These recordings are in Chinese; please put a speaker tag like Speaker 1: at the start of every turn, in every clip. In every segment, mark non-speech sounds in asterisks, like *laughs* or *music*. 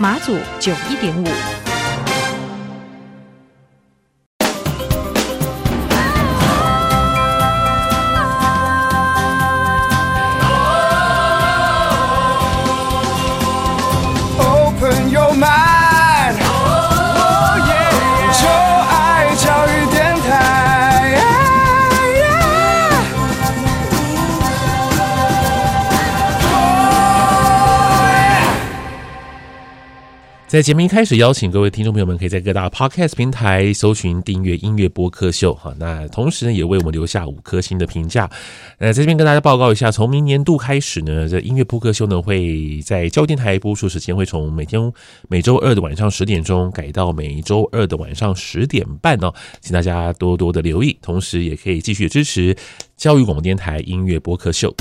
Speaker 1: 马祖九一点五。
Speaker 2: 在节目一开始，邀请各位听众朋友们可以在各大 Podcast 平台搜寻订阅音乐播客秀哈。那同时呢，也为我们留下五颗星的评价。呃，在这边跟大家报告一下，从明年度开始呢，这音乐播客秀呢会在教育电台播出时间会从每天每周二的晚上十点钟改到每周二的晚上十点半哦，请大家多多的留意，同时也可以继续支持教育广播电台音乐播客秀。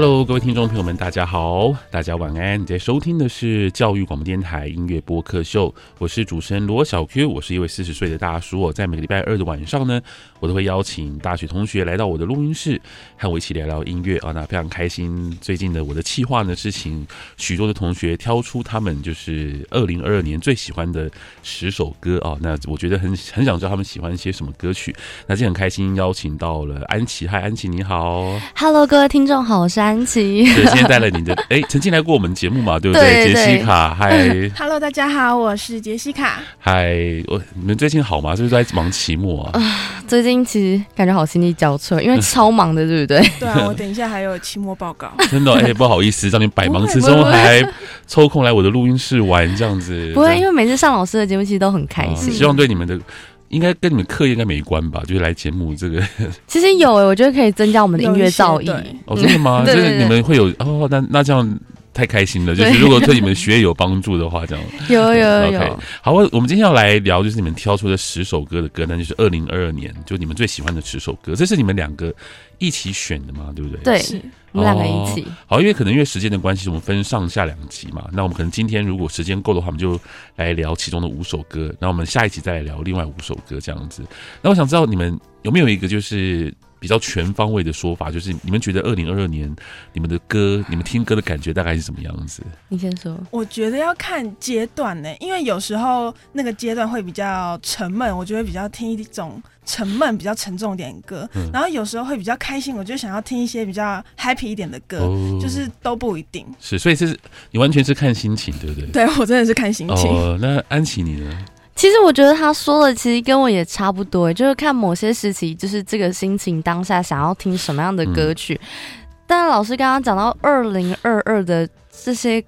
Speaker 2: Hello，各位听众朋友们，大家好，大家晚安。你在收听的是教育广播电台音乐播客秀，我是主持人罗小 Q，我是一位四十岁的大叔。我在每个礼拜二的晚上呢，我都会邀请大学同学来到我的录音室，和我一起聊聊音乐啊。那非常开心，最近的我的企划呢，是请许多的同学挑出他们就是二零二二年最喜欢的十首歌啊。那我觉得很很想知道他们喜欢一些什么歌曲。那今天很开心邀请到了安琪，嗨，安琪你好
Speaker 3: ，Hello，各位听众好，我是安琪。
Speaker 2: 对，今天带了你的，*laughs* 哎，曾经来过我们节目嘛，对不对？杰西卡，嗨，*laughs*
Speaker 4: Hello，大家好，我是杰西卡，
Speaker 2: 嗨，我你们最近好吗？是不是在忙期末啊？
Speaker 3: 最近其实感觉好心力交瘁，因为超忙的，对不对？*laughs*
Speaker 4: 对啊，我等一下还有期末报告。
Speaker 2: 真的，哎，不好意思，让你百忙之中还抽空来我的录音室玩这样子。
Speaker 3: 不会，因为每次上老师的节目其实都很开心。
Speaker 2: 希望对你们的。应该跟你们课业应该没关吧？就是来节目 *laughs* 这个，
Speaker 3: 其实有诶，我觉得可以增加我们的音乐造诣。
Speaker 2: 哦，真的吗？*laughs* 就是你们会有哦？那那这样太开心了。就是如果对你们学业有帮助的话，这样 *laughs*
Speaker 3: 有有有，Okay.
Speaker 2: 好，我我们今天要来聊，就是你们挑出的十首歌的歌单，就是二零二二年就你们最喜欢的十首歌，这是你们两个一起选的吗？对不
Speaker 3: 对？对。我们两个一起、哦，
Speaker 2: 好，因为可能因为时间的关系，我们分上下两集嘛。那我们可能今天如果时间够的话，我们就来聊其中的五首歌。那我们下一集再来聊另外五首歌，这样子。那我想知道你们有没有一个就是比较全方位的说法，就是你们觉得二零二二年你们的歌，你们听歌的感觉大概是什么样子？
Speaker 3: 你先说。
Speaker 4: 我觉得要看阶段呢，因为有时候那个阶段会比较沉闷，我就会比较听一种。沉闷比较沉重一点的歌，嗯，然后有时候会比较开心，我就想要听一些比较 happy 一点的歌，哦，就是都不一定。
Speaker 2: 是，所以是你完全是看心情，对不对？
Speaker 4: 对，我真的是看心情。
Speaker 2: 哦，那安琪你呢？
Speaker 3: 其实我觉得他说的其实跟我也差不多，就是看某些时期，就是这个心情当下想要听什么样的歌曲。嗯，但老师刚刚讲到二零二二的这些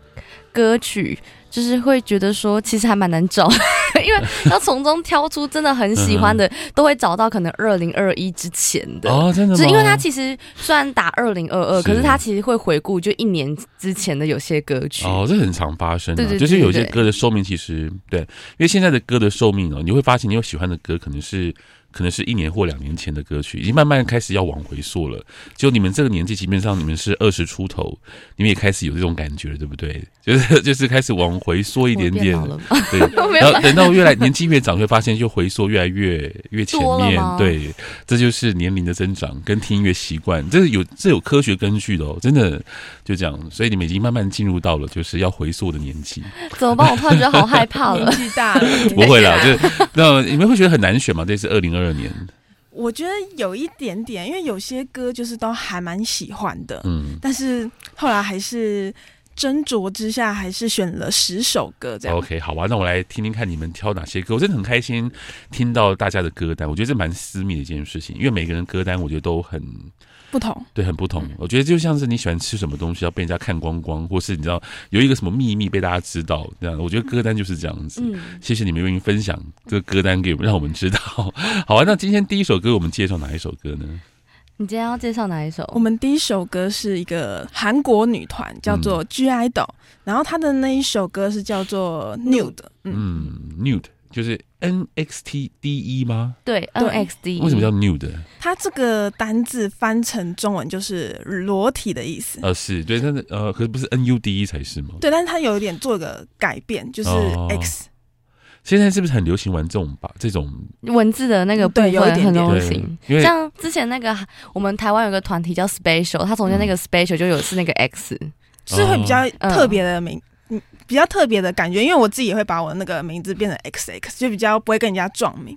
Speaker 3: 歌曲。就是会觉得说，其实还蛮难找，*laughs* 因为要从中挑出真的很喜欢的，嗯、都会找到可能二零二一之前的。
Speaker 2: 哦，真的吗？
Speaker 3: 是因为他其实虽然打二零二二，可是他其实会回顾就一年之前的有些歌曲。
Speaker 2: 哦，这很常发生、啊，
Speaker 3: 对对，对，对，
Speaker 2: 就是有些歌的寿命其实对，因为现在的歌的寿命哦，你会发现你有喜欢的歌可能是。可能是一年或两年前的歌曲，已经慢慢开始要往回溯了。就你们这个年纪，基本上你们是二十出头，你们也开始有这种感觉了，对不对？*laughs* 就是 *laughs* 就是开始往回缩一点点，对。然后等到越来年纪越长，会发现就回缩越来越越前面，对。这就是年龄的增长跟听音乐习惯，这是有这有科学根据的哦，真的就这样。所以你们已经慢慢进入到了就是要回溯的年纪。*laughs*
Speaker 3: 怎么办？我突然觉得好害怕了，
Speaker 4: 年纪大了。
Speaker 2: 不会啦，就那你们会觉得很难选吗？这是二零二。二年，
Speaker 4: 我觉得有一点点，因为有些歌就是都还蛮喜欢的，嗯，但是后来还是斟酌之下，还是选了十首歌这样。
Speaker 2: OK，好吧，那我来听听看你们挑哪些歌。我真的很开心听到大家的歌单，我觉得这蛮私密的一件事情，因为每个人歌单我觉得都很
Speaker 4: 不同，对，
Speaker 2: 很不同。我觉得就像是你喜欢吃什么东西要被人家看光光，或是你知道有一个什么秘密被大家知道这样。我觉得歌单就是这样子。嗯，谢谢你们愿意分享这个歌单给我们，让我们知道。*laughs* 好啊，那今天第一首歌我们介绍哪一首歌呢？
Speaker 3: 你今天要介绍哪一首？
Speaker 4: 我们第一首歌是一个韩国女团，叫做 (G)I-DLE，然后她的那一首歌是叫做 Nude。
Speaker 2: 嗯，Nude 就是 N X T D E 吗？
Speaker 3: 对，N X D。
Speaker 2: 为什么叫 Nude？
Speaker 4: 它这个单字翻成中文就是裸体的意思。
Speaker 2: 呃，是对，但是呃，可是不是 N U D E 才是吗？
Speaker 4: 对，但是它有一点做一个改变，就是 X。
Speaker 2: 现在是不是很流行玩这种把这种
Speaker 3: 文字的那个部分很流行？像之前那个我们台湾有个团体叫 Special，它中间那个 Special 就有是那个 X，是会比较特别的名，嗯，比较特别的感觉。因为我自己也会把我那个名字变成 XX，就比较不会跟人家撞名。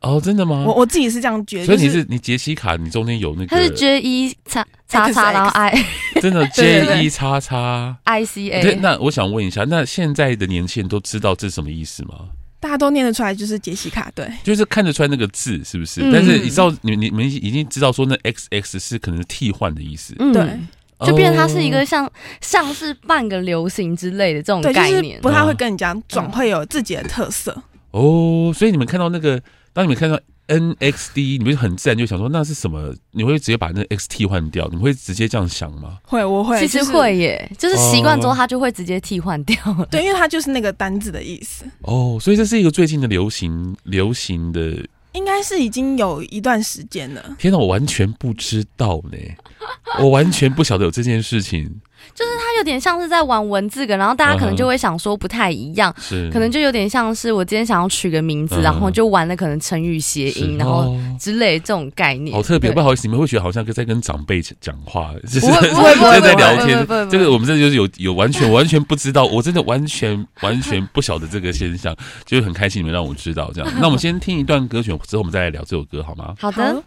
Speaker 2: 哦，真的吗？
Speaker 4: 我我自己是这样觉得。
Speaker 2: 所以你是你杰西卡，你中间有那个？
Speaker 3: 它是 J E 叉叉叉，然后 I，
Speaker 2: 真的 *laughs* J E 叉叉
Speaker 3: I C A。
Speaker 2: 对，那我想问一下，那现在的年轻人都知道这是什么意思吗？
Speaker 4: 大家都念得出来，就是杰西卡，对，
Speaker 2: 就是看得出来那个字是不是？嗯、但是你知道，你你们已经知道说那 X X 是可能是替换的意思，
Speaker 3: 嗯、对，就变成它是一个像、哦、像是半个流行之类的这种概念，
Speaker 4: 就是、不太会跟你讲，总会有自己的特色。
Speaker 2: 哦，所以你们看到那个，当你们看到。N X D，你们很自然就想说那是什么？你会直接把那个 X 替换掉？你们会直接这样想吗？
Speaker 4: 会，我会，
Speaker 3: 其实会耶，就是习惯之后，它就会直接替换掉。
Speaker 4: 对，因为它就是那个单字的意思。
Speaker 2: 哦，所以这是一个最近的流行，流行的，
Speaker 4: 应该是已经有一段时间了。
Speaker 2: 天哪，我完全不知道呢，我完全不晓得有这件事情。
Speaker 3: 就是它有点像是在玩文字梗，然后大家可能就会想说不太一样，是可能就有点像是我今天想要取个名字，然后就玩的可能成语谐音，然后之类这种概念。
Speaker 2: 好特别，不好意思，你们会觉得好像在跟长辈讲话，就是 *laughs* 在在聊天。这个我们这就是有有完全完全不知道，我真的完全完全不晓得这个现象，就是很开心你们让我知道这样。那我们先听一段歌曲之后，我们再来聊这首歌好吗？
Speaker 3: 好的。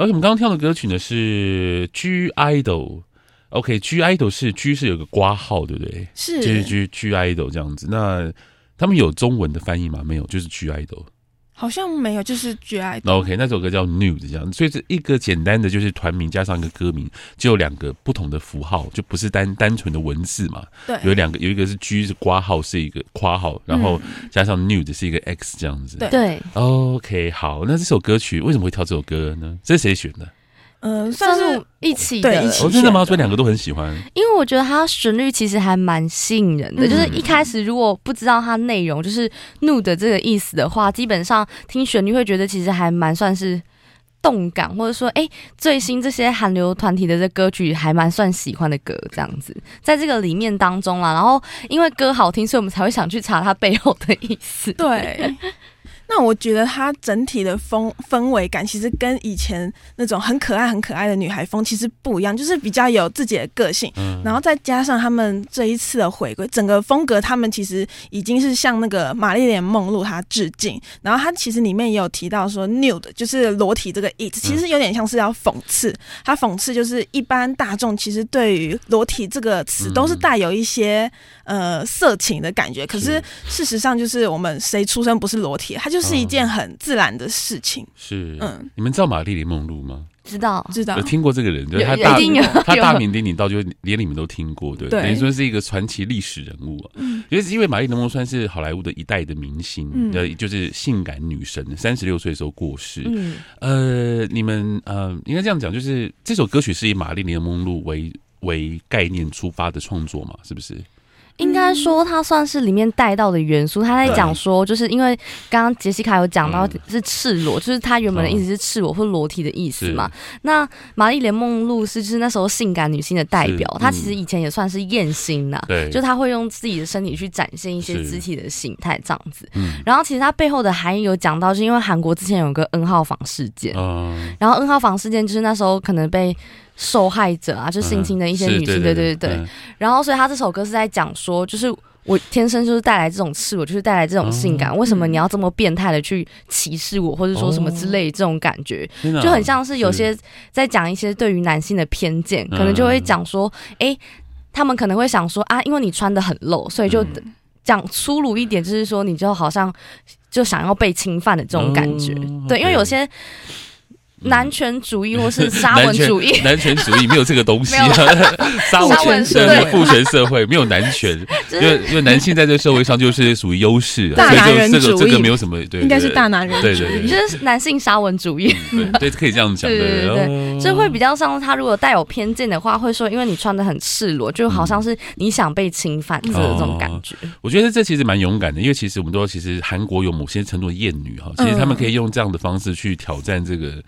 Speaker 2: 而且我们刚刚跳的歌曲呢是 (G)I-DLE，OK，(G)I-DLE 是 G 是有个挂号，对不对？
Speaker 4: 是，
Speaker 2: 就是 G (G)I-DLE 这样子。那他们有中文的翻译吗？没有，就是 (G)I-DLE。
Speaker 4: 好像没有，就是绝爱。
Speaker 2: OK，那首歌叫 Nude 这样，所以这一个简单的就是团名加上一个歌名，就有两个不同的符号，就不是单单纯的文字嘛。
Speaker 4: 对，
Speaker 2: 有两个，有一个是 G 是挂号是一个括号，然后加上 Nude 是一个 X 这样子。
Speaker 3: 对
Speaker 2: ，OK，好，那这首歌曲为什么会挑这首歌呢？这是谁选的？
Speaker 4: 嗯，算是
Speaker 3: 一起的，
Speaker 2: 哦，真的吗？所以两个都很喜欢。
Speaker 3: 因为我觉得它旋律其实还蛮吸引人的，就是一开始如果不知道它内容就是 nude 这个意思的话，基本上听旋律会觉得其实还蛮算是动感，或者说哎，最新这些韩流团体的这歌曲还蛮算喜欢的歌这样子，在这个里面当中啦，然后因为歌好听，所以我们才会想去查它背后的意思。
Speaker 4: 对。那我觉得它整体的风氛围感，其实跟以前那种很可爱、很可爱的女孩风其实不一样，就是比较有自己的个性。嗯，然后再加上他们这一次的回归，整个风格他们其实已经是向那个玛丽莲梦露她致敬。然后他其实里面也有提到说，nude 就是裸体这个意思，其实有点像是要讽刺。他讽刺就是一般大众其实对于裸体这个词都是带有一些呃色情的感觉，可是事实上就是我们谁出生不是裸体，他就。是一件很自然的事情。
Speaker 2: 是，嗯，你们知道玛丽莲梦露吗？
Speaker 3: 知道，
Speaker 4: 知道，
Speaker 2: 有听过这个人，就是他大，他 *laughs* 大名鼎鼎到就连你们都听过，对，等于说是一个传奇历史人物啊。嗯，因为因为玛丽莲梦露算是好莱坞的一代的明星，呃，就是性感女神，三十六岁的时候过世。嗯，呃，你们呃，应该这样讲，就是这首歌曲是以玛丽莲梦露为为概念出发的创作嘛，是不是？
Speaker 3: 应该说，它算是里面带到的元素。他在讲说，就是因为刚刚杰西卡有讲到是赤裸，就是他原本的意思是赤裸或裸体的意思嘛。那玛丽莲梦露是就是那时候性感女性的代表，她其实以前也算是艳星呐。对，就她会用自己的身体去展现一些肢体的形态这样子。然后其实它背后的含义有讲到，是因为韩国之前有个 N 号房事件，然后 N 号房事件就是那时候可能被。受害者啊，就性侵的一些女性，嗯、对对对然后，所以他这首歌是在讲说，就是我天生就是带来这种刺，我，就是带来这种性感。哦、为什么你要这么变态的去歧视我，或者说什么之类这种感觉，哦、就很像是有些在讲一些对于男性的偏见，可能就会讲说，哎、嗯，他们可能会想说啊，因为你穿的很露，所以就讲粗鲁一点，就是说你就好像就想要被侵犯的这种感觉。哦、对，因为有些。男权主义或是沙文主义，
Speaker 2: 男权主义没有这个东西。沙文社会、父权社会没有男权，因为因为男性在这个社会上就是属于优势，
Speaker 4: 大男人主义，
Speaker 2: 这个没有什么对，
Speaker 4: 应该是大男人主义，
Speaker 2: 对对，
Speaker 3: 就是男性沙文主义，
Speaker 2: 对，可以这样讲，对对对，
Speaker 3: 就会比较像他如果带有偏见的话，会说因为你穿的很赤裸，就好像是你想被侵犯的这种感觉。
Speaker 2: 我觉得这其实蛮勇敢的，因为其实我们都其实韩国有某些程度的厌女哈，其实他们可以用这样的方式去挑战这个。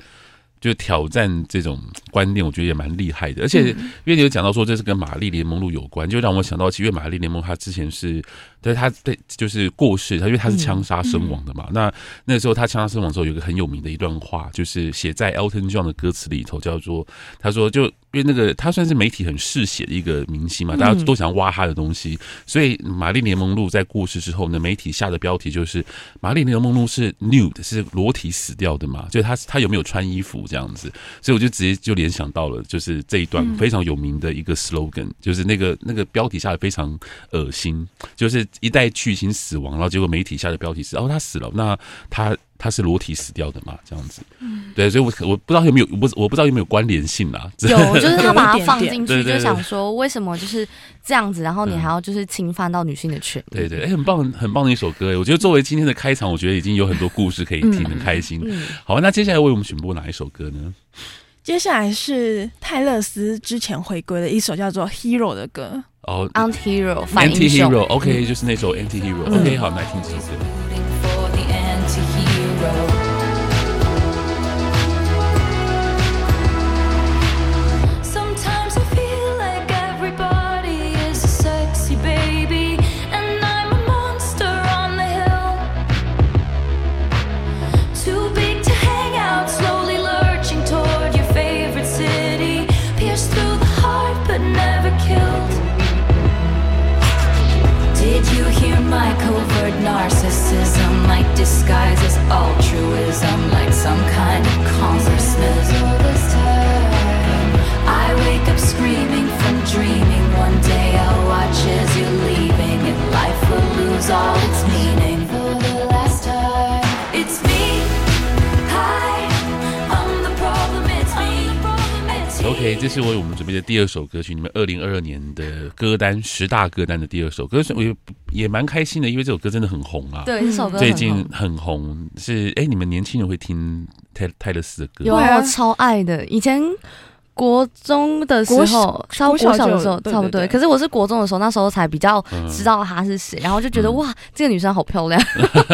Speaker 2: 就挑战这种观念，我觉得也蛮厉害的。而且，因为你有讲到说这是跟玛丽莲梦露有关，就让我想到，其实玛丽莲梦露她之前是。对，他对就是过世，他因为他是枪杀身亡的嘛。那那时候他枪杀身亡的时候，有一个很有名的一段话，就是写在 Elton John 的歌词里头，叫做他说就因为那个他算是媒体很嗜血的一个明星嘛，大家都想挖他的东西，所以玛丽莲梦露在过世之后呢，媒体下的标题就是玛丽莲梦露是 nude 是裸体死掉的嘛，就他他有没有穿衣服这样子，所以我就直接就联想到了，就是这一段非常有名的一个 slogan，就是那个那个标题下的非常恶心，就是。一代巨星死亡，然后结果媒体下的标题是：哦，他死了，那他他是裸体死掉的嘛？这样子，对，所以我我不知道有没有，我不我不知道有没有关联性啊。
Speaker 3: 有，就是他 *laughs* 把它放进去，就想说为什么就是这样子，然后你还要就是侵犯到女性的权利？
Speaker 2: 对对，哎，很棒，很棒的一首歌哎，我觉得作为今天的开场，我觉得已经有很多故事可以听，很开心。好，那接下来为我们选播哪一首歌呢？
Speaker 4: 接下来是泰勒斯之前回归的一首叫做《Hero》的歌。
Speaker 2: 哦
Speaker 3: ，Antihero，Antihero，OK，
Speaker 2: 就是那首 Antihero，OK，好，来听这首歌。
Speaker 5: killed? Did you hear my covert narcissism? Like disguise as altruism, like some kind of. I wake up screaming from dreaming. One day I'll watch as you leaving, and life will lose all its meaning.
Speaker 2: OK，这是为我们准备的第二首歌曲，你们二零二二年的歌单十大歌单的第二首歌，我也也蛮开心的，因为这首歌真的很红啊。
Speaker 3: 对，这首歌
Speaker 2: 最近很红，是哎，你们年轻人会听泰泰勒斯的歌？
Speaker 3: 有啊，我超爱的。以前国中的时候，稍国小的时候，差不多。可是我是国中的时候，那时候才比较知道她是谁，然后就觉得哇，这个女生好漂亮。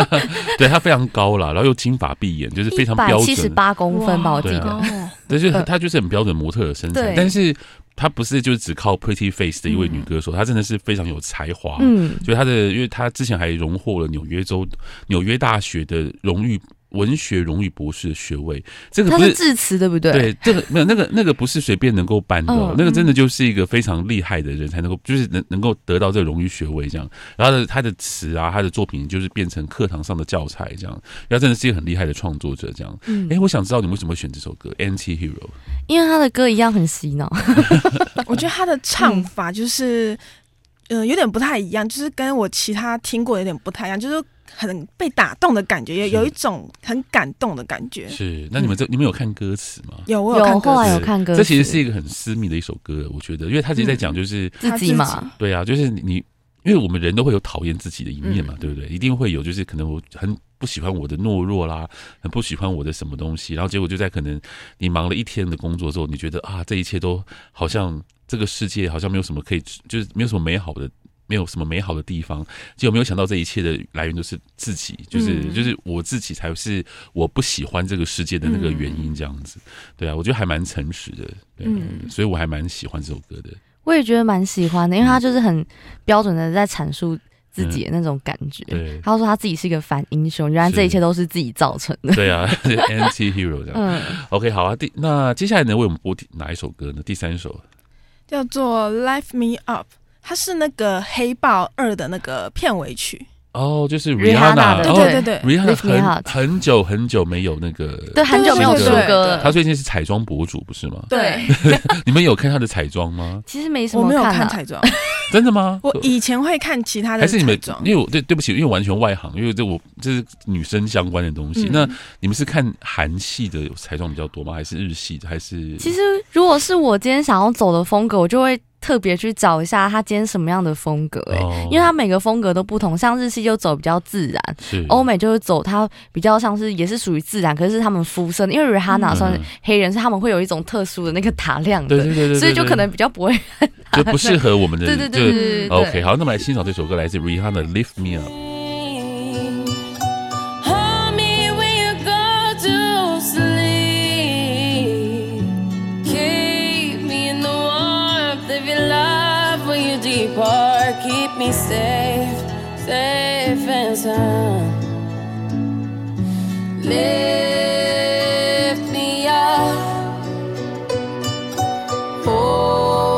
Speaker 3: *laughs*
Speaker 2: 对，她非常高啦，然后又金发碧眼，就是非常标准，
Speaker 3: 七十八公分吧，我记得。
Speaker 2: 但是她就是很标准模特的身材，但是她不是就是只靠 pretty face 的一位女歌手，她、嗯、真的是非常有才华。嗯，就她的，因为她之前还荣获了纽约州纽约大学的荣誉。文学荣誉博士的学位，这个不是
Speaker 3: 致辞，对不对？
Speaker 2: 对，这个没有那个那个不是随便能够颁的，哦，那个真的就是一个非常厉害的人才能够，就是能能够得到这个荣誉学位这样。然后他的词啊，他的作品就是变成课堂上的教材这样。然后真的是一个很厉害的创作者这样。嗯，哎，我想知道你为什么会选这首歌《Anti-Hero》？
Speaker 3: 因为他的歌一样很洗脑。*laughs*
Speaker 4: 我觉得他的唱法就是，嗯、呃，有点不太一样，就是跟我其他听过有点不太一样，就是。很被打动的感觉，也有一种很感动的感觉。
Speaker 2: 是，那你们这你们有看歌词吗？
Speaker 4: 有，我有看歌
Speaker 3: 词。有看歌词。
Speaker 2: 这其实是一个很私密的一首歌，我觉得，因为他其实在讲就是
Speaker 3: 自己嘛。
Speaker 2: 对啊，就是你，因为我们人都会有讨厌自己的一面嘛，对不对？一定会有，就是可能我很不喜欢我的懦弱啦，很不喜欢我的什么东西，然后结果就在可能你忙了一天的工作之后，你觉得啊，这一切都好像这个世界好像没有什么可以，就是没有什么美好的。没有什么美好的地方，结果没有想到这一切的来源都是自己，就是、嗯、就是我自己才是我不喜欢这个世界的那个原因，这样子。对啊，我觉得还蛮诚实的，对、啊，嗯、所以我还蛮喜欢这首歌的。
Speaker 3: 我也觉得蛮喜欢的，因为他就是很标准的在阐述自己的那种感觉。嗯、对，他说他自己是一个反英雄，原来这一切都是自己造成的。
Speaker 2: 对啊，anti-hero 这样。嗯，OK，好啊。第那接下来呢，为我们播哪一首歌呢？第三首
Speaker 4: 叫做《Lift Me Up》，它是那个《黑豹二》的那个片尾曲。
Speaker 2: 哦，就是 Rihanna，
Speaker 4: 对对对对
Speaker 2: ，Rihanna 很很久很久没有那个，
Speaker 3: 对，很久没有出歌。
Speaker 2: 他最近是彩妆博主，不是吗？
Speaker 4: 对，*laughs*
Speaker 2: 你们有看他的彩妆吗？
Speaker 3: 其实没什么，
Speaker 4: 我没有看彩妆，*laughs*
Speaker 2: 真的吗？
Speaker 4: 我以前会看其他的，
Speaker 2: 还是你们？因为我对对不起，因为完全外行，因为这我这是女生相关的东西。那你们是看韩系的彩妆比较多吗？还是日系的？还是？
Speaker 3: 其实如果是我今天想要走的风格，我就会。特别去找一下他今天什么样的风格，哎，因为他每个风格都不同，像日系就走比较自然，欧美就是走它比较像是也是属于自然，可是是他们肤色，因为 Rihanna 算是黑人，是他们会有一种特殊的那个打亮的，对对对，所以就可能比较不会，
Speaker 2: 就不适合我们的，*laughs*
Speaker 3: 对对对对
Speaker 2: ，OK，好，那么来欣赏这首歌，来自 Rihanna Lift Me Up。keep me safe, safe and sound. Lift me up. Oh.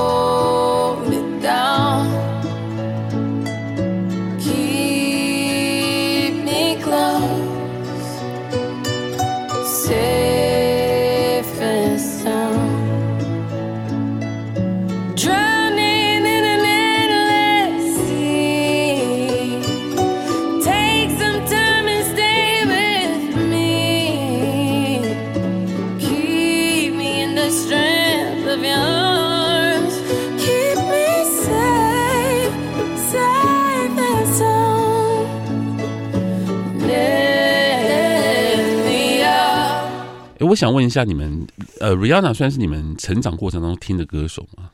Speaker 2: 我想问一下，你们呃，Rihanna 算是你们成长过程当中听的歌手吗？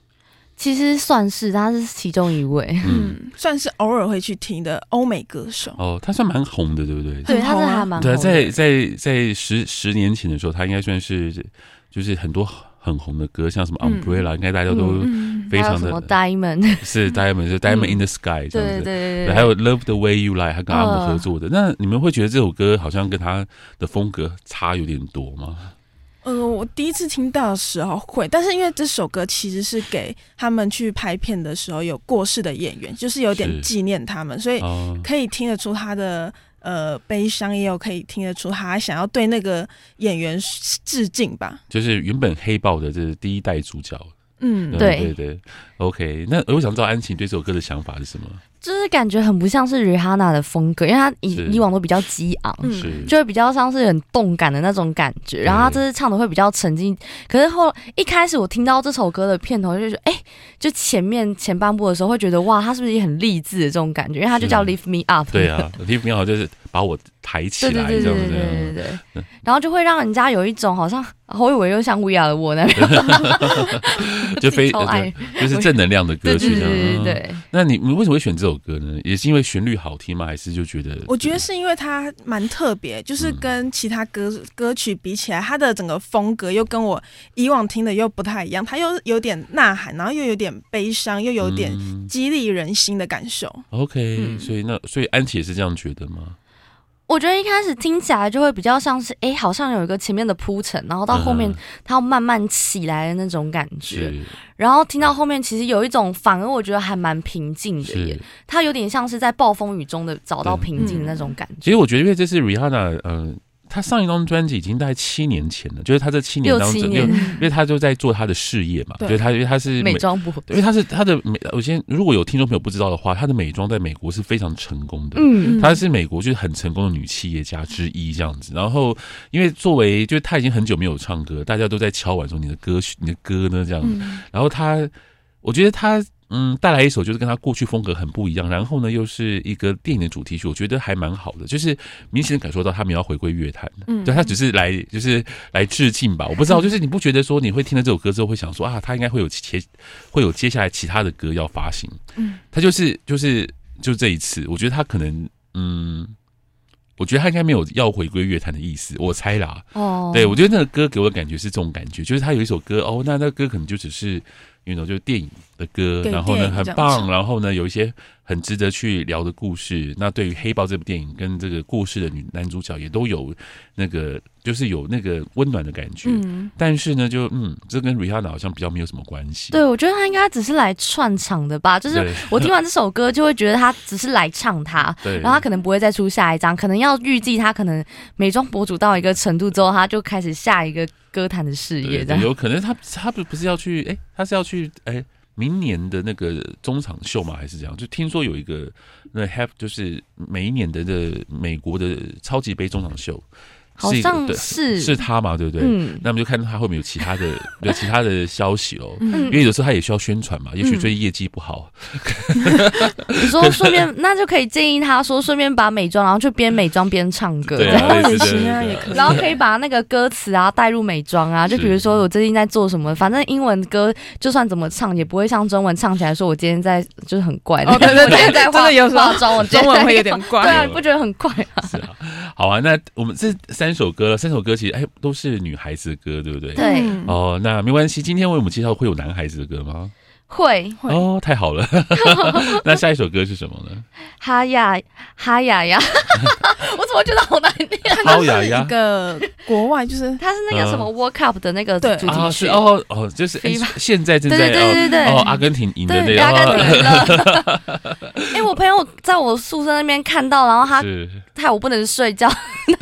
Speaker 3: 其实算是，他是其中一位，
Speaker 4: 嗯，算是偶尔会去听的欧美歌手。
Speaker 2: 哦，他算蛮红的，对不对？
Speaker 3: 对，他是还蛮红的。
Speaker 2: 对，在在在十十年前的时候，他应该算是就是很多很红的歌，像什么 Umbrella，应该大家都非常的。
Speaker 3: 什么 Diamond
Speaker 2: 是 *laughs* Diamond，是 Diamond in the Sky 这样子。对对对。还有 Love the Way You Lie，他跟他们合作的。那你们会觉得这首歌好像跟他的风格差有点多吗？
Speaker 4: 呃，我第一次听到的时候会，但是因为这首歌其实是给他们去拍片的时候有过世的演员，就是有点纪念他们，所以可以听得出他的呃悲伤，也有可以听得出他想要对那个演员致敬吧。
Speaker 2: 就是原本黑豹的这是第一代主角，
Speaker 3: 嗯，对对
Speaker 2: 对，OK。那我想知道安晴对这首歌的想法是什么？
Speaker 3: 就是感觉很不像是 Rihanna 的风格，因为她以以往都比较激昂，是就会比较像是很动感的那种感觉。然后她这次唱的会比较沉静。可是后一开始我听到这首歌的片头，就觉得哎，就前面前半部的时候会觉得哇，她是不是也很励志的这种感觉？因为她就叫 Lift Me Up。
Speaker 2: 对啊，Lift Me Up 就是把我抬起来，这样子。对对对对对。
Speaker 3: 然后就会让人家有一种好像，我以为又像 We Are the World 那边，*laughs*
Speaker 2: 就非就是正能量的歌曲。
Speaker 3: 对对对。
Speaker 2: 那你你为什么会选这首歌呢？也是因为旋律好听吗？还是就觉得？
Speaker 4: 我觉得是因为它蛮特别，就是跟其他歌歌曲比起来，它的整个风格又跟我以往听的又不太一样。它又有点呐喊，然后又有点悲伤，又有点激励人心的感受。
Speaker 2: OK，嗯，所以那所以安琪也是这样觉得吗？
Speaker 3: 我觉得一开始听起来就会比较像是，哎，好像有一个前面的铺陈，然后到后面它要慢慢起来的那种感觉。嗯、然后听到后面，其实有一种反而我觉得还蛮平静的耶，是它有点像是在暴风雨中的找到平静的那种感觉。
Speaker 2: 其实我觉得，因为这是 Rihanna，嗯、呃。他上一张专辑已经大概七年前了，就是他这七年当中，因为因为他就在做他的事业嘛，对，他因为他是
Speaker 3: 美妆部，
Speaker 2: 因为他是他的美。我先如果有听众朋友不知道的话，他的美妆在美国是非常成功的，嗯，他是美国就是很成功的女企业家之一这样子。然后因为作为就是他已经很久没有唱歌，大家都在敲碗说你的歌曲，你的歌呢这样子。然后他，我觉得他嗯，带来一首就是跟他过去风格很不一样，然后呢，又是一个电影的主题曲，我觉得还蛮好的，就是明显感受到他们要回归乐坛。嗯，对他只是来就是来致敬吧，我不知道，就是你不觉得说你会听了这首歌之后会想说啊，他应该会有接会有接下来其他的歌要发行。嗯，他就是就是就这一次，我觉得他可能嗯，我觉得他应该没有要回归乐坛的意思，我猜啦。哦，对，我觉得那个歌给我的感觉是这种感觉，就是他有一首歌哦，那那个歌可能就只是。因为呢，就是电影的歌，然后呢很棒，然后呢有一些很值得去聊的故事。那对于《黑豹》这部电影跟这个故事的女男主角也都有那个，就是有那个温暖的感觉。嗯，但是呢，就嗯，这跟 Rihanna 好像比较没有什么关系。
Speaker 3: 对，我觉得他应该只是来串场的吧。就是我听完这首歌，就会觉得他只是来唱他，*laughs* 对，然后他可能不会再出下一张，可能要预计他可能美妆博主到一个程度之后，他就开始下一个。歌坛的事业，的
Speaker 2: 有可能他他不不是要去哎、欸，他是要去哎、欸，明年的那个中场秀嘛？还是怎样？就听说有一个那 have 就是每一年的的美国的超级杯中场秀。
Speaker 3: 好像是
Speaker 2: 是他嘛，对不对？嗯，那我们就看到他后面有其他的 *laughs* 有其他的消息哦。嗯，因为有时候他也需要宣传嘛，也许最近业绩不好。*laughs*
Speaker 3: 你说顺便，那就可以建议他说，顺便把美妆，然后就边美妆边唱歌，
Speaker 2: 对，
Speaker 4: 然后也行啊，也可以。
Speaker 3: 然后可以把那个歌词啊带入美妆啊，就比如说我最近在做什么，反正英文歌就算怎么唱，也不会像中文唱起来说我今天在就是很怪。
Speaker 4: 哦，对对对，*laughs* 真的有时候
Speaker 3: 妆，我
Speaker 4: 中文会有点怪。
Speaker 3: 对啊，你不觉得很怪啊？
Speaker 2: 是啊，好啊，那我们这三。三首歌了，三首歌其实哎都是女孩子的歌，对不对？
Speaker 3: 对。
Speaker 2: 哦，那没关系。今天为我们介绍会有男孩子的歌吗？
Speaker 3: 会。
Speaker 2: 哦，太好了。*laughs* *laughs* 那下一首歌是什么呢？
Speaker 3: 哈呀哈呀呀！*laughs* 我怎么觉得好难念？
Speaker 2: 哈呀呀！
Speaker 4: 一个国外就是
Speaker 3: 它是那个什么 World Cup 的那个主题曲
Speaker 2: 哦哦，就是现在正在
Speaker 3: 对对对对
Speaker 2: 哦，阿根廷赢的那个。
Speaker 3: 阿根廷了。哎，我朋友在我宿舍那边看到，然后他害我不能睡觉。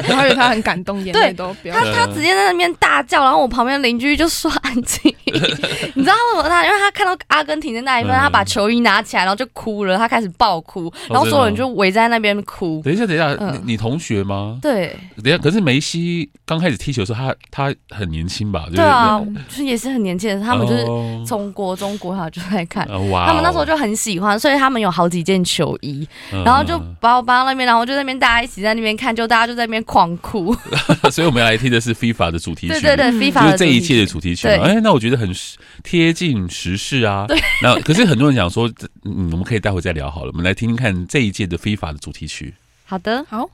Speaker 4: 然后以为他很感动，眼泪都飙。
Speaker 3: 他他直接在那边大叫，然后我旁边邻居就说安静。你知道为什么他？因为他看到阿根廷的那一份，他把球衣拿起来，然后就哭了，他开始爆哭，然后所有人就围在那边哭。
Speaker 2: 等一下，等一下，你你同学吗？
Speaker 3: 对。
Speaker 2: 等一下，可是梅西刚开始踢球的时候，他他很年轻吧？
Speaker 3: 对啊，就是也是很年轻的。他们就是从国中国小就在看，他们那时候就很喜欢，所以他们有好几件球衣，然后就把我搬到那边，然后就在那边大家一起在那边看，就大家就在那边狂哭。*laughs*
Speaker 2: 所以我们要来听的是 FIFA 的主题曲，
Speaker 3: 对对对，FIFA
Speaker 2: 就是这一切的主题曲。哎，那我觉得很贴近时事啊。对。那可是很多人讲说，嗯，我们可以待会再聊好了。我们来听听看这一届的 FIFA 的主题曲。
Speaker 3: 好的，好。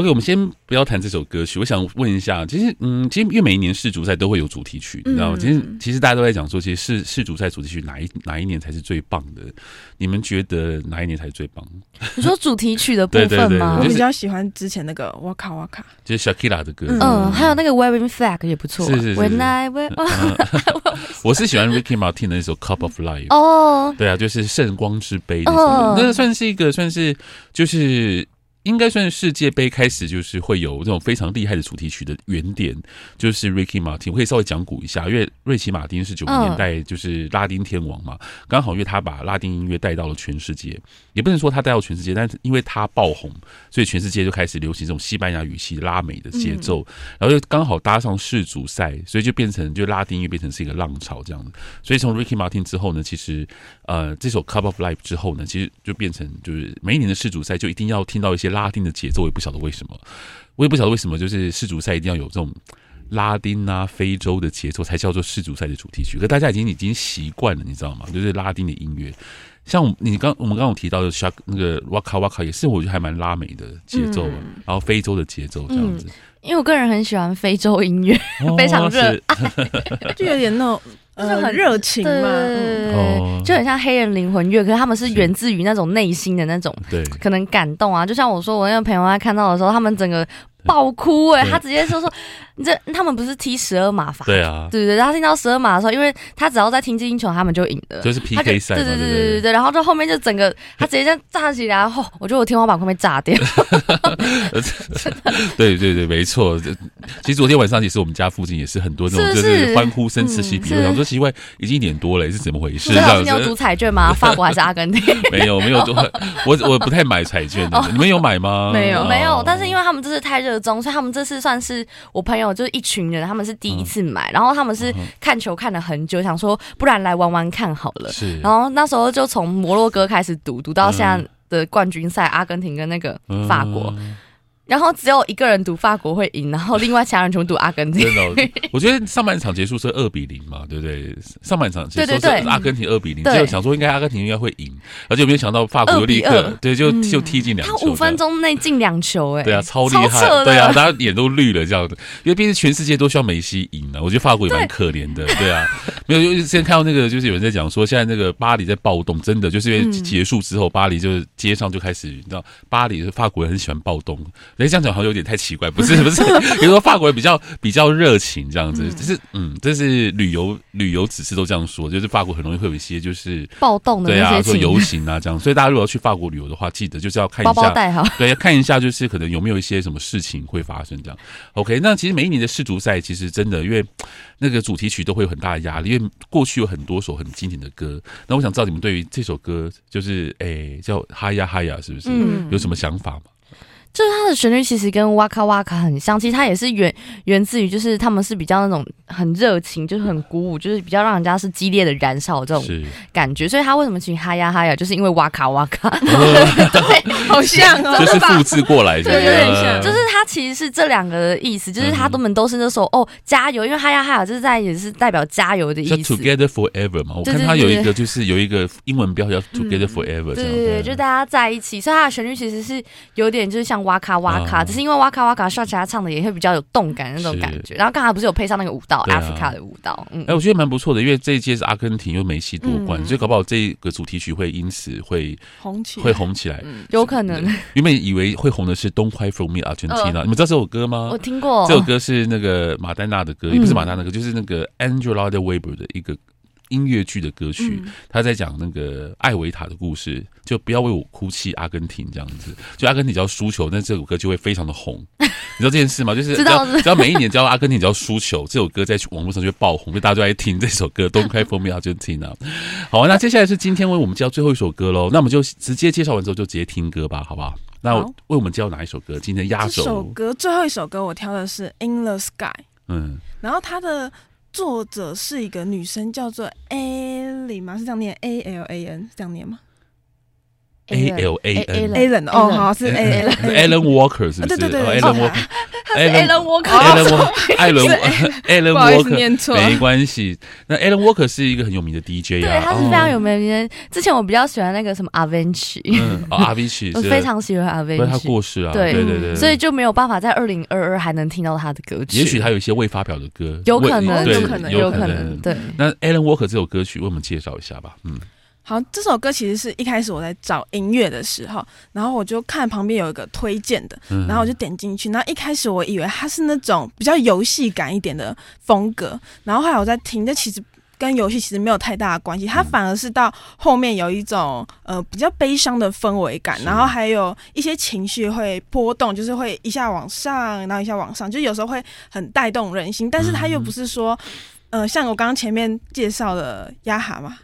Speaker 2: OK，我们先不要谈这首歌曲。我想问一下，其实，嗯，其实因为每一年世足赛都会有主题曲，你知道吗？其实，其实大家都在讲说，其实世世足赛主题曲哪一哪一年才是最棒的？你们觉得哪一年才是最棒？*laughs*
Speaker 3: 你说主题曲的部分吗？
Speaker 4: 我比较喜欢之前那个哇卡哇卡，
Speaker 2: 就是 Shakira 的歌。
Speaker 3: 嗯，还有那个 Waving Flag 也不错。
Speaker 2: 是是是。
Speaker 3: When I wear，*laughs*
Speaker 2: 我是喜欢 Ricky Martin 的那首 Cup of Life。哦，对啊，就是圣光之杯的。那算是一个，算是就是。应该算是世界杯开始，就是会有这种非常厉害的主题曲的原点，就是 Ricky Martin。我可以稍微讲古一下，因为瑞奇马丁是九零年代就是拉丁天王嘛，刚好因为他把拉丁音乐带到了全世界，也不能说他带到全世界，但是因为他爆红，所以全世界就开始流行这种西班牙语系拉美的节奏，然后又刚好搭上世足赛，所以就变成就拉丁音乐变成是一个浪潮这样子。所以从 Ricky Martin 之后呢，其实呃这首 Cup of Life 之后呢，其实就变成就是每一年的世足赛就一定要听到一些。拉丁的节奏，我也不晓得为什么，我也不晓得为什么，就是世足赛一定要有这种拉丁啊、非洲的节奏，才叫做世足赛的主题曲。可大家已经已经习惯了，你知道吗？就是拉丁的音乐，像你刚我们刚刚有提到的 Shak 那个 Waka Waka 也是，我觉得还蛮拉美的节奏，然后非洲的节奏这样子。
Speaker 3: 因为我个人很喜欢非洲音乐，
Speaker 2: 哦 *laughs*
Speaker 3: 非常热
Speaker 2: 是 *laughs*
Speaker 4: 就有点那种
Speaker 3: 就是很
Speaker 4: 呃热情嘛，
Speaker 3: 就很像黑人灵魂乐，可是他们是源自于那种内心的那种
Speaker 2: 对，
Speaker 3: 可能感动啊。就像我说，我那个朋友他看到的时候，他们整个爆哭哎、
Speaker 2: 对
Speaker 3: 他直接说说，你这他们不是踢十二码法？
Speaker 2: 对啊，
Speaker 3: 对对对，他听到十二码的时候，因为他只要在听进球，他们就赢了。
Speaker 2: 就是 PK
Speaker 3: 赛，对
Speaker 2: 对对
Speaker 3: 对对对，然后就后面就整个他直接这样炸起来，然后我觉得我天花板快被炸掉。*laughs*
Speaker 2: 对对对，没错。这其实昨天晚上，其实我们家附近也是很多那
Speaker 3: 种，
Speaker 2: 就是
Speaker 3: 是
Speaker 2: 欢呼声此起彼落。
Speaker 3: 嗯
Speaker 2: 想说奇怪，已经一点多了，是怎么回事？这样
Speaker 3: 所以老师你有
Speaker 2: 赌
Speaker 3: 彩券吗？*laughs* 法国还是阿根廷？
Speaker 2: 没有没有，我 *laughs* 我不太买彩券的，你们有买吗？
Speaker 4: 没有
Speaker 2: 哦
Speaker 3: 没有，但是因为他们这次太热衷，所以他们这次算是我朋友就是一群人，他们是第一次买，然后他们是看球看了很久，想说不然来玩玩看好了。
Speaker 2: 是，
Speaker 3: 然后那时候就从摩洛哥开始赌，赌到现在的冠军赛，阿根廷跟那个法国。
Speaker 2: 嗯
Speaker 3: 然后只有一个人赌法国会赢，然后另外其他人全部赌阿根廷。
Speaker 2: 真的哦，我觉得上半场结束是二比零嘛，对不对？上半场结束是阿根廷二比零，
Speaker 3: 对。
Speaker 2: 结果想说应该阿根廷应该会赢，而且没有想到法国又立
Speaker 3: 2比
Speaker 2: 刻
Speaker 3: 2
Speaker 2: 对就
Speaker 3: 嗯。
Speaker 2: 就踢进两
Speaker 3: 他
Speaker 2: 球，
Speaker 3: 五分钟内进两球、欸，哎，
Speaker 2: 对啊，超
Speaker 3: 厉
Speaker 2: 害，对啊，大家眼都绿了这样子，因为毕竟全世界都需要梅西赢啊。我觉得法国也蛮可怜的，对啊，没有，就之前看到那个，就是有人在讲说，现在那个巴黎在暴动，真的就是因为结束之后，巴黎就是街上就开始，你知道，巴黎的法国人很喜欢暴动，哎，这样讲好像有点太奇怪，不是不是，*laughs* 比如说法国人比较比较热情这样子，只是嗯，这是旅游旅游指示都这样说，就是法国很容易会有一些就是
Speaker 3: 暴动的
Speaker 2: 对啊，
Speaker 3: 那些情
Speaker 2: 说游行啊这样，所以大家如果要去法国旅游的话，记得就是要看一下。
Speaker 3: 包包带好。
Speaker 2: 对，要看一下就是可能有没有一些什么事情会发生这样。OK，那其实每一年的世足赛其实真的，因为那个主题曲都会有很大的压力，因为过去有很多首很经典的歌。那我想知道你们对于这首歌，就是诶叫哈呀哈呀，是不是、
Speaker 3: 嗯
Speaker 2: 有什么想法吗？
Speaker 3: 就是它的旋律其实跟哇卡哇卡很像，其实它也是源源自于就是他们是比较那种很热情，就是很鼓舞，就是比较让人家是激烈的燃烧这
Speaker 2: 种，
Speaker 3: 感觉。所以他为什么请哈呀哈呀，就是因为哇卡哇卡，
Speaker 4: 好像哦，
Speaker 2: 就是复制过来的，
Speaker 3: 对
Speaker 4: 有点像
Speaker 3: 就是它其实是这两个的意思，就是他们都是那首哦加油，因为哈呀哈呀就是在也是代表加油的意思。
Speaker 2: Together Forever 嘛。我
Speaker 3: 对对
Speaker 2: 看它有一个就是有一个英文标叫 Together Forever。
Speaker 3: 对对对，就大家在一起，所以它的旋律其实是有点就是像哇卡哇卡，
Speaker 2: 啊。
Speaker 3: 只是因为哇卡哇卡上起来唱的也会比较有动感那种感觉。然后刚才不是有配上那个舞蹈
Speaker 2: 对啊
Speaker 3: ，Africa 的舞蹈，嗯。
Speaker 2: 哎，，我觉得蛮不错的，因为这一届是阿根廷又梅西夺冠，
Speaker 4: 嗯
Speaker 2: 所以搞不好这个主题曲会因此会
Speaker 4: 红起来。
Speaker 2: 会红起来。
Speaker 4: 嗯。
Speaker 3: 有可能。
Speaker 2: 原本以为会红的是《Don't Cry for Me Argentina》，
Speaker 3: 呃
Speaker 2: 你们知道这首歌吗？
Speaker 3: 我？听过。
Speaker 2: 这首歌是那个马丹娜的歌，
Speaker 3: 嗯
Speaker 2: 也不是马丹娜的歌，就是那个 Angela de Weber 的一个音乐剧的歌曲。
Speaker 4: 嗯
Speaker 2: 他在讲那个艾维塔的故事，就不要为我哭泣，阿根廷这样子。就阿根廷只要输球，那这首歌就会非常的红。*laughs* 你知道这件事吗？就是只
Speaker 3: 知道
Speaker 2: 要只要每一年只要阿根廷只要输球，这首歌在网络上就会爆红，就大家就爱听这首歌《Don't Cry for Me Argentina》。好啊，那接下来是今天为我们介绍最后一首歌喽。那我们就直接介绍完之后就直接听歌吧，好不好？那为我们介绍哪一首歌？今天压
Speaker 4: 这首
Speaker 2: 轴，
Speaker 4: 歌最后一首歌我挑的是《In the Sky》，
Speaker 2: 嗯，
Speaker 4: 然后它的作者是一个女生，叫做 Ali 吗？是这样念 A L A N 是这样念吗
Speaker 2: A L A
Speaker 4: N？Allen 哦，好是 Allen。
Speaker 2: Alan Walker 是不是？
Speaker 4: 对对对
Speaker 2: Alan
Speaker 4: 对
Speaker 2: Walker，
Speaker 3: 他是 Alan
Speaker 2: Walker，Alan Walker，*laughs* 艾伦 Alan *laughs* Walker，
Speaker 4: 念错
Speaker 2: 没关系。那 Alan Walker 是一个很有名的 DJ
Speaker 3: 啊对，
Speaker 2: 啊，
Speaker 3: 他是非常有名的。之前我比较喜欢那个什么 Avicii，
Speaker 2: 嗯，哦，Avicii *laughs*
Speaker 3: 我非常喜欢
Speaker 2: 不是他
Speaker 3: Avicii，
Speaker 2: 过世啊，
Speaker 3: 对
Speaker 2: 对对对，
Speaker 3: 所以就没有办法在二零二二还能听到他的歌曲。
Speaker 2: 也许他有一些未发表的歌，
Speaker 3: 有可能，
Speaker 4: 有可能
Speaker 3: 有
Speaker 2: 可
Speaker 3: 可能，。对。
Speaker 2: 那 Alan Walker 这首歌曲为我们介绍一下吧，嗯，
Speaker 4: 好，这首歌其实是一开始我在找音乐的时候，然后我就看旁边有一个推荐的，
Speaker 2: 嗯
Speaker 4: 然后我就点进去，然后一开始我以为它是那种比较游戏感一点的风格，然后后来我在听，这其实跟游戏其实没有太大的关系，它反而是到后面有一种呃比较悲伤的氛围感，然后还有一些情绪会波动，就是会一下往上，然后一下往上，就有时候会很带动人心，但是它又不是说。呃，像我刚刚前面介绍的亚哈嘛，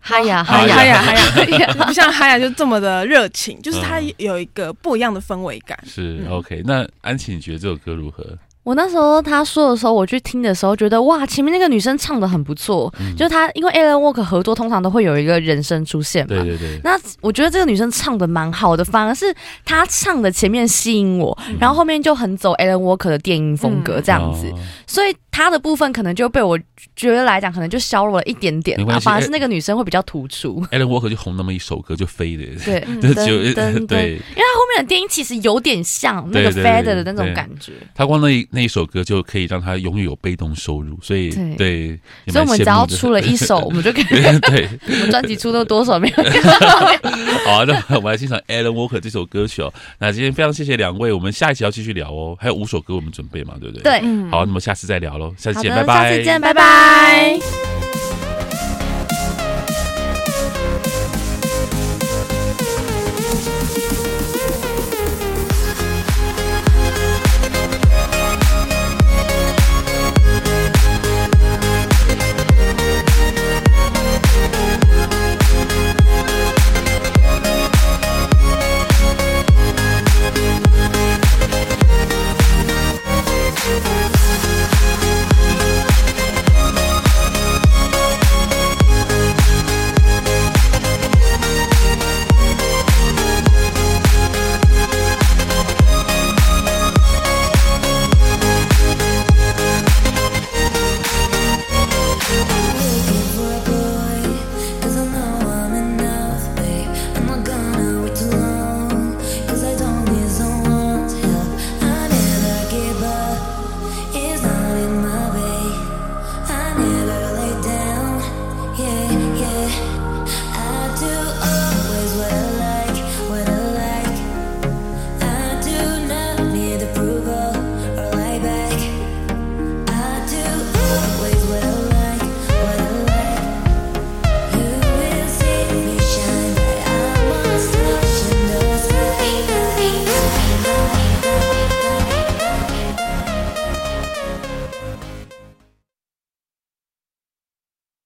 Speaker 3: 哈雅
Speaker 2: 哈雅
Speaker 3: 哈雅
Speaker 4: 哈
Speaker 3: 雅！*laughs* *laughs*
Speaker 4: 不像哈雅就这么的热情，就是它有一个不一样的氛围感。
Speaker 2: 是
Speaker 4: 嗯
Speaker 2: OK。那安琪，你觉得这首歌如何？
Speaker 3: 我那时候他说的时候，我去听的时候，觉得哇，前面那个女生唱的很不错。嗯、就是他，因为 Alan Walker 合作通常都会有一个人声出现嘛。
Speaker 2: 对对对。
Speaker 3: 那我觉得这个女生唱的蛮好的，反而是她唱的前面吸引我，嗯、然后后面就很走 Alan Walker 的电音风格这样子，所以她的部分可能就被我觉得来讲，可能就削弱了一点点。啊，反而是那个女生会比较突出。*laughs*
Speaker 2: Alan Walker 就红那么一首歌就飞的。
Speaker 3: 对，*laughs*
Speaker 2: 就对，因
Speaker 3: 为他后面的电音其实有点像那个 Feather 的那种感觉。
Speaker 2: 他光那那一首歌就可以让他永远有被动收入，所以对，对
Speaker 3: 所以我们只要出了一首，我们就可以 *laughs* *laughs* 对，我们专辑出了多少没有？*laughs*
Speaker 2: 好啊，那我们来欣赏 Alan Walker 这首歌曲哦。那今天非常谢谢两位，我们下一期要继续聊哦，还有五首歌我们准备嘛，对不对？
Speaker 3: 对，
Speaker 2: 好，那么下次再聊喽，下次见，拜拜，
Speaker 3: 下次见，拜拜。